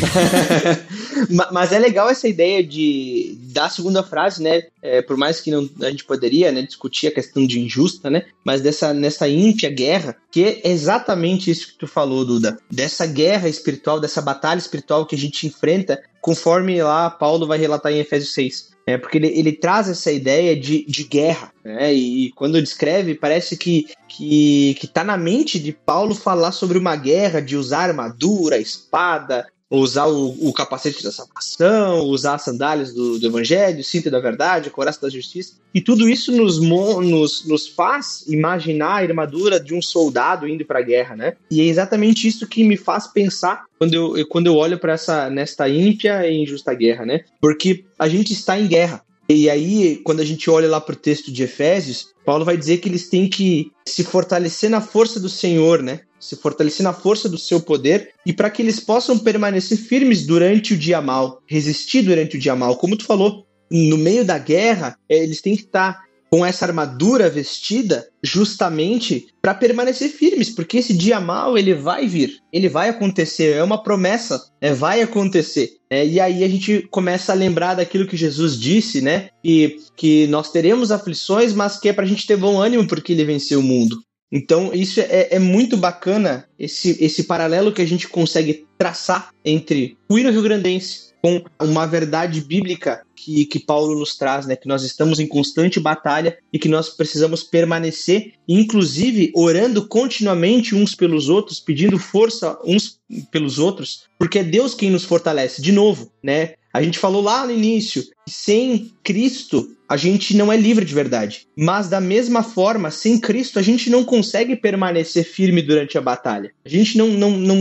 Ma- Mas é legal essa ideia de da segunda frase, né? É, por mais que não, a gente poderia né, discutir a questão de injusta, né? Mas dessa nessa ímpia guerra, que é exatamente isso que tu falou, Duda. Dessa guerra espiritual, dessa batalha espiritual que a gente enfrenta, conforme lá Paulo vai relatar em Efésios 6. É, porque ele, ele traz essa ideia de, de guerra, né? E, e quando descreve, parece que, que, que tá na mente de Paulo falar sobre uma guerra, de usar armadura, espada, usar o, o capacete da salvação, usar as sandálias do, do evangelho, o cinto da verdade, a coraça da justiça. E tudo isso nos, nos, nos faz imaginar a armadura de um soldado indo para a guerra, né? E é exatamente isso que me faz pensar quando eu- quando eu olho para essa nesta ímpia e injusta guerra, né? Porque a gente está em guerra. E aí, quando a gente olha lá para o texto de Efésios, Paulo vai dizer que eles têm que se fortalecer na força do Senhor, né? Se fortalecer na força do seu poder e para que eles possam permanecer firmes durante o dia mal, resistir durante o dia mal. Como tu falou, no meio da guerra, eh, eles têm que estar com essa armadura vestida justamente para permanecer firmes, porque esse dia mal ele vai vir, ele vai acontecer, é uma promessa, né? vai acontecer. Né? e aí a gente começa a lembrar daquilo que Jesus disse, né? Que, que nós teremos aflições, mas que é para a gente ter bom ânimo porque ele venceu o mundo. Então, isso é, é muito bacana, esse, esse paralelo que a gente consegue traçar entre o hino rio-grandense com uma verdade bíblica que, que Paulo nos traz, né? Que nós estamos em constante batalha e que nós precisamos permanecer, inclusive orando continuamente uns pelos outros, pedindo força uns pelos outros, porque é Deus quem nos fortalece. De novo, né? A gente falou lá no início, sem Cristo a gente não é livre de verdade. Mas da mesma forma, sem Cristo a gente não consegue permanecer firme durante a batalha. A gente não, não, não,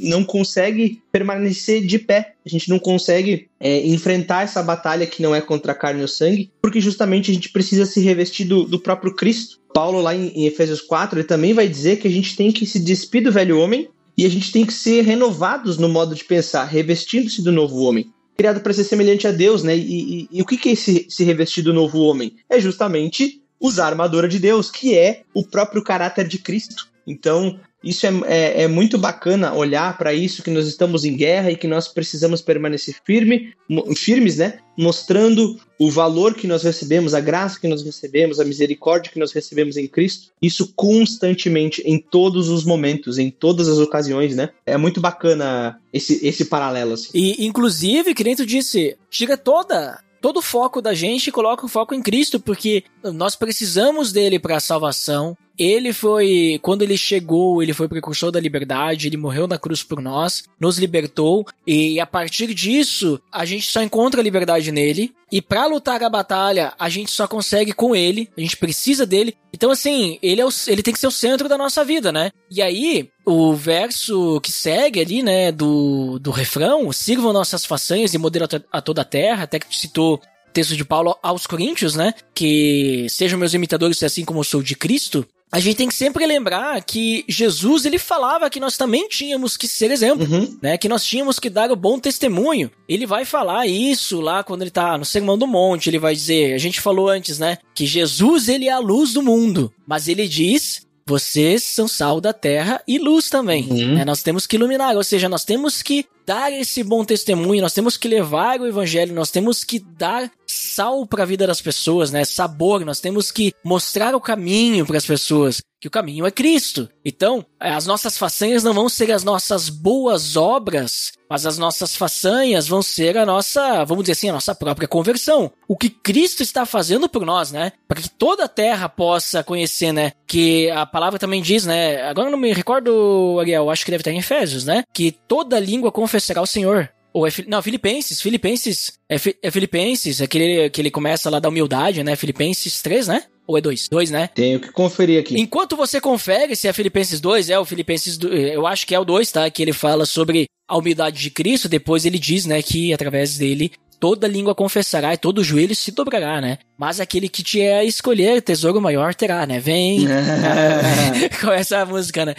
não consegue permanecer de pé. A gente não consegue é, enfrentar essa batalha que não é contra a carne ou sangue, porque justamente a gente precisa se revestir do, do próprio Cristo. Paulo, lá em, em Efésios 4, ele também vai dizer que a gente tem que se despir do velho homem e a gente tem que ser renovados no modo de pensar, revestindo-se do novo homem criado para ser semelhante a Deus, né? E, e, e o que, que é esse, se revestir do novo homem? É justamente usar a armadura de Deus, que é o próprio caráter de Cristo. Então, isso é, é, é muito bacana olhar para isso, que nós estamos em guerra e que nós precisamos permanecer firme, firmes, né? Mostrando o valor que nós recebemos, a graça que nós recebemos, a misericórdia que nós recebemos em Cristo. Isso constantemente, em todos os momentos, em todas as ocasiões, né? É muito bacana esse, esse paralelo. Assim. E, inclusive, que nem tu disse, tira toda todo o foco da gente e coloca o foco em Cristo, porque nós precisamos dele para a salvação. Ele foi, quando ele chegou, ele foi precursor da liberdade, ele morreu na cruz por nós, nos libertou, e a partir disso, a gente só encontra a liberdade nele. E para lutar a batalha, a gente só consegue com ele, a gente precisa dele. Então, assim, ele, é o, ele tem que ser o centro da nossa vida, né? E aí, o verso que segue ali, né, do, do refrão, sirvam nossas façanhas e modelo a toda a terra, até que tu citou texto de Paulo aos Coríntios, né? Que sejam meus imitadores assim como eu sou de Cristo. A gente tem que sempre lembrar que Jesus ele falava que nós também tínhamos que ser exemplo, uhum. né? Que nós tínhamos que dar o bom testemunho. Ele vai falar isso lá quando ele tá no Sermão do Monte, ele vai dizer, a gente falou antes, né, que Jesus ele é a luz do mundo, mas ele diz vocês são sal da terra e luz também. Uhum. Né? Nós temos que iluminar, ou seja, nós temos que dar esse bom testemunho, nós temos que levar o evangelho, nós temos que dar sal para a vida das pessoas, né? Sabor, nós temos que mostrar o caminho para as pessoas, que o caminho é Cristo. Então, as nossas façanhas não vão ser as nossas boas obras, mas as nossas façanhas vão ser a nossa, vamos dizer assim, a nossa própria conversão. O que Cristo está fazendo por nós, né? Para que toda a terra possa conhecer, né? Que a palavra também diz, né? Agora não me recordo, Ariel, acho que deve estar em Efésios, né? Que toda língua confessará o Senhor. Ou é, não, Filipenses, Filipenses, é, é Filipenses, aquele que ele começa lá da humildade, né? Filipenses 3, né? Ou é 2? 2, né? Tenho que conferir aqui. Enquanto você confere se é Filipenses 2, é o Filipenses, eu acho que é o 2, tá? Que ele fala sobre a humildade de Cristo, depois ele diz, né, que através dele toda língua confessará e todo joelho se dobrará, né? Mas aquele que te é escolher tesouro maior terá, né? Vem. Começa a música, né?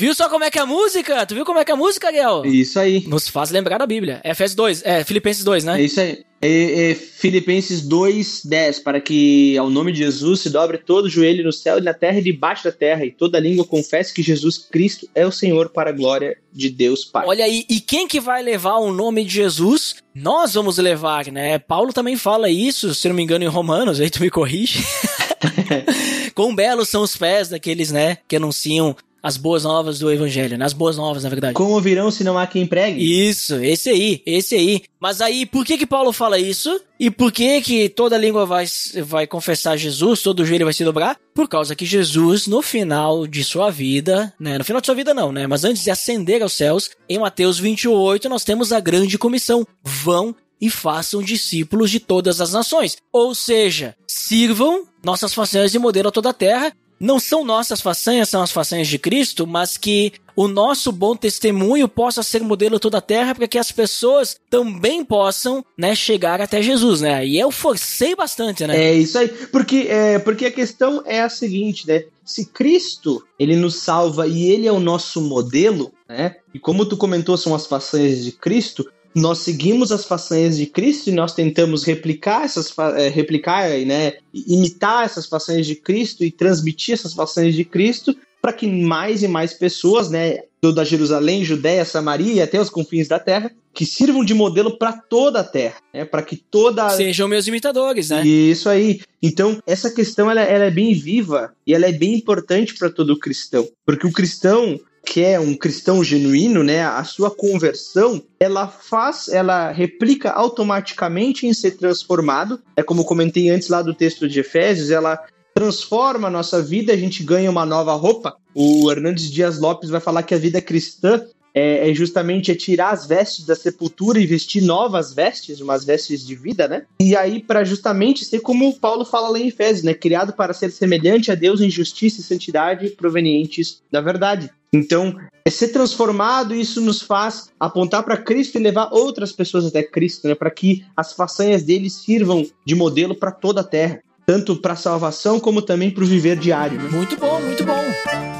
Viu só como é que é a música? Tu viu como é que é a música, Ariel? Isso aí. Nos faz lembrar da Bíblia. Efésios 2, é Filipenses 2, né? É isso aí. É, é Filipenses 2, 10, para que ao nome de Jesus se dobre todo o joelho no céu e na terra e debaixo da terra, e toda língua confesse que Jesus Cristo é o Senhor para a glória de Deus Pai. Olha aí, e quem que vai levar o nome de Jesus? Nós vamos levar, né? Paulo também fala isso, se não me engano, em Romanos, aí tu me corrige. Quão belos são os pés daqueles, né, que anunciam as boas novas do evangelho, né? As boas novas, na verdade. Como virão se não há quem pregue? Isso, esse aí, esse aí. Mas aí, por que que Paulo fala isso? E por que que toda língua vai, vai confessar Jesus, todo joelho vai se dobrar? Por causa que Jesus, no final de sua vida, né? No final de sua vida não, né? Mas antes de ascender aos céus, em Mateus 28, nós temos a grande comissão. Vão e façam discípulos de todas as nações. Ou seja, sirvam nossas façanhas de modelo a toda a terra não são nossas façanhas, são as façanhas de Cristo, mas que o nosso bom testemunho possa ser modelo toda a terra para que as pessoas também possam, né, chegar até Jesus, né? E eu forcei bastante, né? É isso aí, porque, é, porque a questão é a seguinte, né? Se Cristo, ele nos salva e ele é o nosso modelo, né? E como tu comentou, são as façanhas de Cristo, nós seguimos as façanhas de Cristo e nós tentamos replicar essas é, replicar, né, imitar essas façanhas de Cristo e transmitir essas façanhas de Cristo para que mais e mais pessoas, né, da Jerusalém, Judéia, Samaria e até os confins da terra, que sirvam de modelo para toda a terra, né, para que toda sejam meus imitadores, né? Isso aí. Então essa questão ela, ela é bem viva e ela é bem importante para todo cristão, porque o cristão que é um cristão genuíno, né, a sua conversão, ela faz, ela replica automaticamente em ser transformado. É como comentei antes lá do texto de Efésios, ela transforma a nossa vida, a gente ganha uma nova roupa. O Hernandes Dias Lopes vai falar que a vida cristã é, é, justamente é tirar as vestes da sepultura e vestir novas vestes, umas vestes de vida, né? E aí, para justamente ser como Paulo fala lá em Efésios, né? Criado para ser semelhante a Deus em justiça e santidade provenientes da verdade. Então, é ser transformado, isso nos faz apontar para Cristo e levar outras pessoas até Cristo, né? Para que as façanhas dele sirvam de modelo para toda a terra, tanto para salvação como também para o viver diário. Né? Muito bom, muito bom.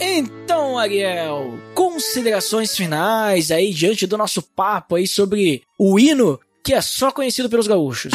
Então, Ariel, considerações finais aí diante do nosso papo aí sobre o hino que é só conhecido pelos gaúchos.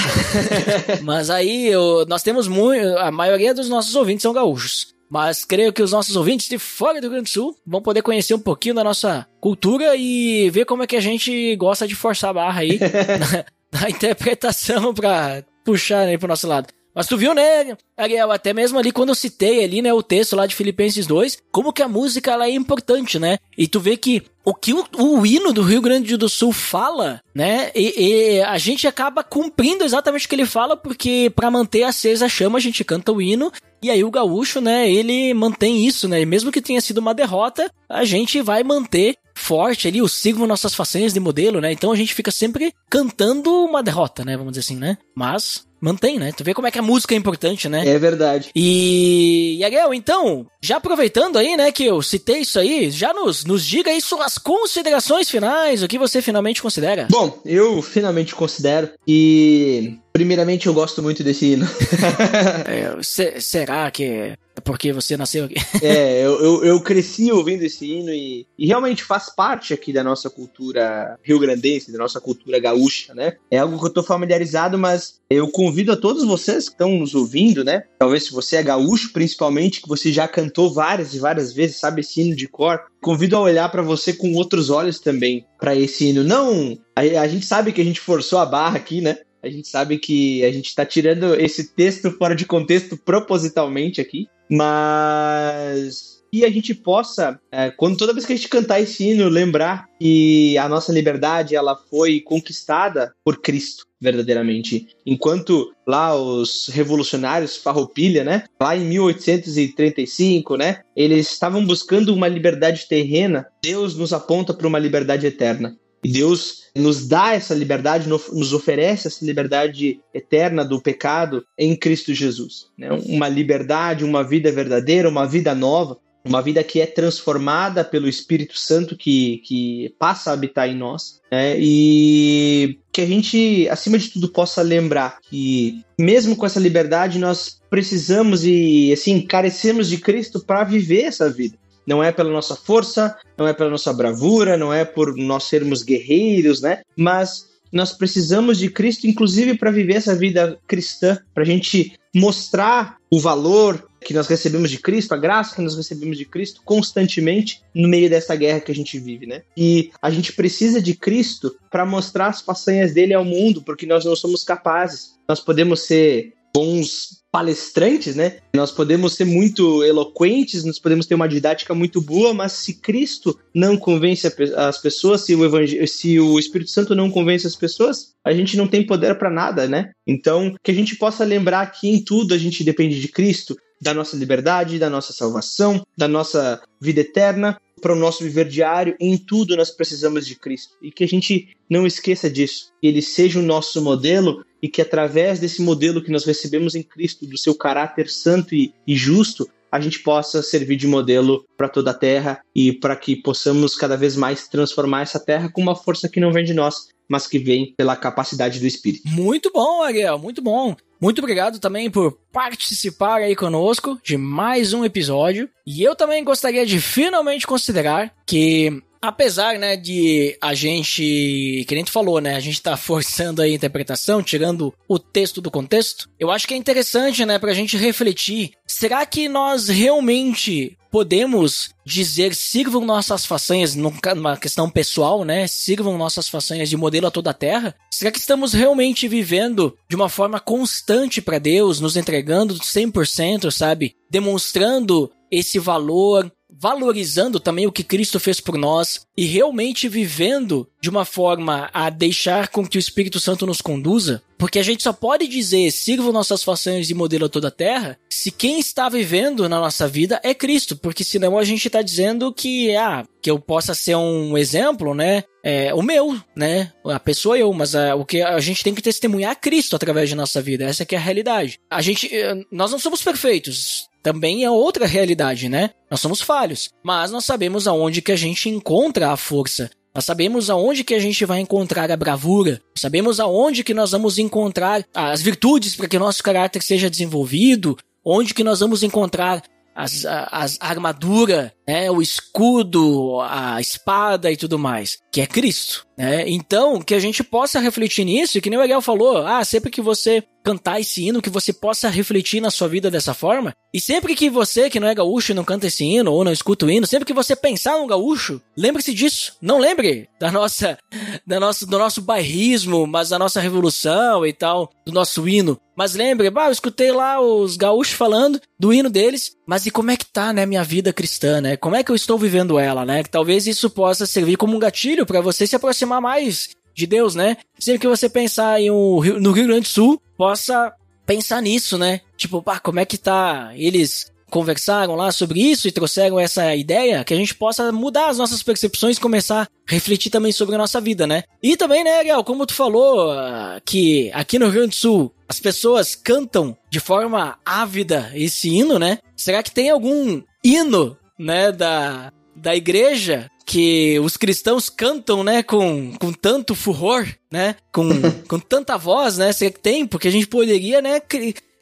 Mas aí eu, nós temos muito. A maioria dos nossos ouvintes são gaúchos. Mas creio que os nossos ouvintes de fora do Rio Grande do Sul vão poder conhecer um pouquinho da nossa cultura e ver como é que a gente gosta de forçar a barra aí na, na interpretação pra puxar aí pro nosso lado. Mas tu viu, né, Ariel, até mesmo ali quando eu citei ali, né, o texto lá de Filipenses 2, como que a música ela é importante, né? E tu vê que o que o, o hino do Rio Grande do Sul fala, né, e, e, a gente acaba cumprindo exatamente o que ele fala, porque para manter acesa a chama a gente canta o hino, e aí o gaúcho, né, ele mantém isso, né, e mesmo que tenha sido uma derrota, a gente vai manter forte ali, o signo nossas façanhas de modelo, né? Então a gente fica sempre cantando uma derrota, né? Vamos dizer assim, né? Mas mantém, né? Tu vê como é que a música é importante, né? É verdade. E, e Ariel, então, já aproveitando aí, né, que eu citei isso aí, já nos, nos diga aí suas considerações finais, o que você finalmente considera. Bom, eu finalmente considero que, primeiramente, eu gosto muito desse hino. é, se, será que é porque você nasceu aqui? é, eu, eu, eu, cresci ouvindo esse hino e, e realmente faz parte aqui da nossa cultura rio-grandense, da nossa cultura gaúcha, né? É algo que eu tô familiarizado, mas eu convido a todos vocês que estão nos ouvindo, né? Talvez se você é gaúcho, principalmente, que você já cantou várias e várias vezes, sabe esse hino de cor, convido a olhar para você com outros olhos também para esse hino. Não, a, a gente sabe que a gente forçou a barra aqui, né? A gente sabe que a gente está tirando esse texto fora de contexto propositalmente aqui, mas que a gente possa, é, quando toda vez que a gente cantar esse hino, lembrar que a nossa liberdade ela foi conquistada por Cristo verdadeiramente. Enquanto lá os revolucionários Farroupilha, né, lá em 1835, né, eles estavam buscando uma liberdade terrena, Deus nos aponta para uma liberdade eterna. E Deus nos dá essa liberdade, nos oferece essa liberdade eterna do pecado em Cristo Jesus. Né? Uma liberdade, uma vida verdadeira, uma vida nova. uma vida que é transformada pelo Espírito Santo que, que passa a habitar em nós, né? E que a gente, acima de tudo, possa lembrar que, mesmo com essa liberdade, nós precisamos e, assim, carecemos de Cristo para viver essa vida. Não é pela nossa força, não é pela nossa bravura, não é por nós sermos guerreiros, né? Mas nós precisamos de Cristo, inclusive, para viver essa vida cristã, para a gente mostrar o valor que nós recebemos de Cristo, a graça que nós recebemos de Cristo constantemente no meio dessa guerra que a gente vive, né? E a gente precisa de Cristo para mostrar as façanhas dele ao mundo, porque nós não somos capazes. Nós podemos ser bons palestrantes, né? Nós podemos ser muito eloquentes, nós podemos ter uma didática muito boa, mas se Cristo não convence as pessoas, se o, se o Espírito Santo não convence as pessoas, a gente não tem poder para nada, né? Então, que a gente possa lembrar que em tudo a gente depende de Cristo, da nossa liberdade, da nossa salvação, da nossa vida eterna, para o nosso viver diário, em tudo nós precisamos de Cristo. E que a gente não esqueça disso, que ele seja o nosso modelo e que através desse modelo que nós recebemos em Cristo, do seu caráter santo e, e justo, a gente possa servir de modelo para toda a terra e para que possamos cada vez mais transformar essa terra com uma força que não vem de nós, mas que vem pela capacidade do Espírito. Muito bom, Ariel, muito bom. Muito obrigado também por participar aí conosco de mais um episódio. E eu também gostaria de finalmente considerar que apesar, né, de a gente, que nem tu falou, né, a gente tá forçando a interpretação, tirando o texto do contexto, eu acho que é interessante, né, pra gente refletir, será que nós realmente podemos dizer sirvam nossas façanhas numa questão pessoal, né? Sirvam nossas façanhas de modelo a toda a terra? Será que estamos realmente vivendo de uma forma constante para Deus, nos entregando 100%, sabe? Demonstrando esse valor, valorizando também o que Cristo fez por nós e realmente vivendo de uma forma a deixar com que o Espírito Santo nos conduza, porque a gente só pode dizer sirva nossas façanhas de modelo a toda a terra se quem está vivendo na nossa vida é Cristo, porque senão a gente está dizendo que ah, que eu possa ser um exemplo, né? É, o meu, né? A pessoa eu, mas a, o que a gente tem que testemunhar Cristo através de nossa vida. Essa é a realidade. A gente, eh, nós não somos perfeitos também é outra realidade, né? Nós somos falhos, mas nós sabemos aonde que a gente encontra a força. Nós sabemos aonde que a gente vai encontrar a bravura. Sabemos aonde que nós vamos encontrar as virtudes para que nosso caráter seja desenvolvido, onde que nós vamos encontrar as, as, armadura, né, o escudo, a espada e tudo mais, que é Cristo. Né? Então, que a gente possa refletir nisso, e que nem o Miguel falou, ah, sempre que você cantar esse hino, que você possa refletir na sua vida dessa forma. E sempre que você, que não é gaúcho, não canta esse hino ou não escuta o hino, sempre que você pensar no gaúcho, lembre-se disso. Não lembre da nossa, da nossa, do nosso bairrismo, mas da nossa revolução e tal, do nosso hino. Mas lembre, bah, eu escutei lá os gaúchos falando do hino deles, mas e como é que tá, né, minha vida cristã, né? Como é que eu estou vivendo ela, né? Que talvez isso possa servir como um gatilho para você se aproximar mais de Deus, né? Sempre que você pensar em um, no Rio Grande do Sul, possa pensar nisso, né? Tipo, pá, como é que tá? Eles conversaram lá sobre isso e trouxeram essa ideia que a gente possa mudar as nossas percepções e começar a refletir também sobre a nossa vida, né? E também, né, Ariel, como tu falou, ah, que aqui no Rio Grande do Sul as pessoas cantam de forma ávida esse hino, né? Será que tem algum hino, né, da, da igreja que os cristãos cantam, né, com, com tanto furor, né, com, com tanta voz, né, você tem, porque a gente poderia, né,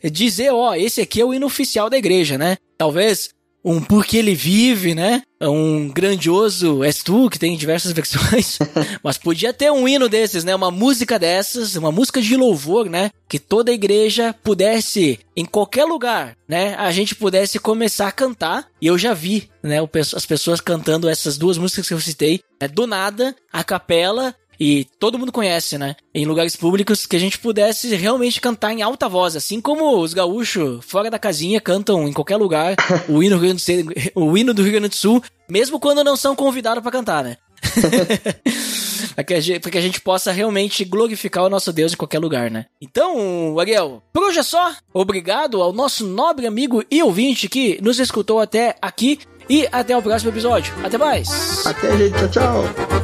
dizer, ó, esse aqui é o hino oficial da igreja, né, talvez um Porque Ele Vive, né? Um grandioso És Tu, que tem diversas versões. Mas podia ter um hino desses, né? Uma música dessas, uma música de louvor, né? Que toda a igreja pudesse, em qualquer lugar, né? A gente pudesse começar a cantar. E eu já vi, né? As pessoas cantando essas duas músicas que eu citei. Né? Do nada, a capela e todo mundo conhece, né? Em lugares públicos que a gente pudesse realmente cantar em alta voz, assim como os gaúchos fora da casinha cantam em qualquer lugar o hino, do Sul, o hino do Rio Grande do Sul, mesmo quando não são convidados para cantar, né? para que, que, a gente possa realmente glorificar o nosso Deus em qualquer lugar, né? Então, Ariel, por hoje é só. Obrigado ao nosso nobre amigo e ouvinte que nos escutou até aqui. E até o próximo episódio. Até mais. Até, gente. Tchau, tchau.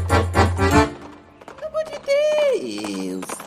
Tales.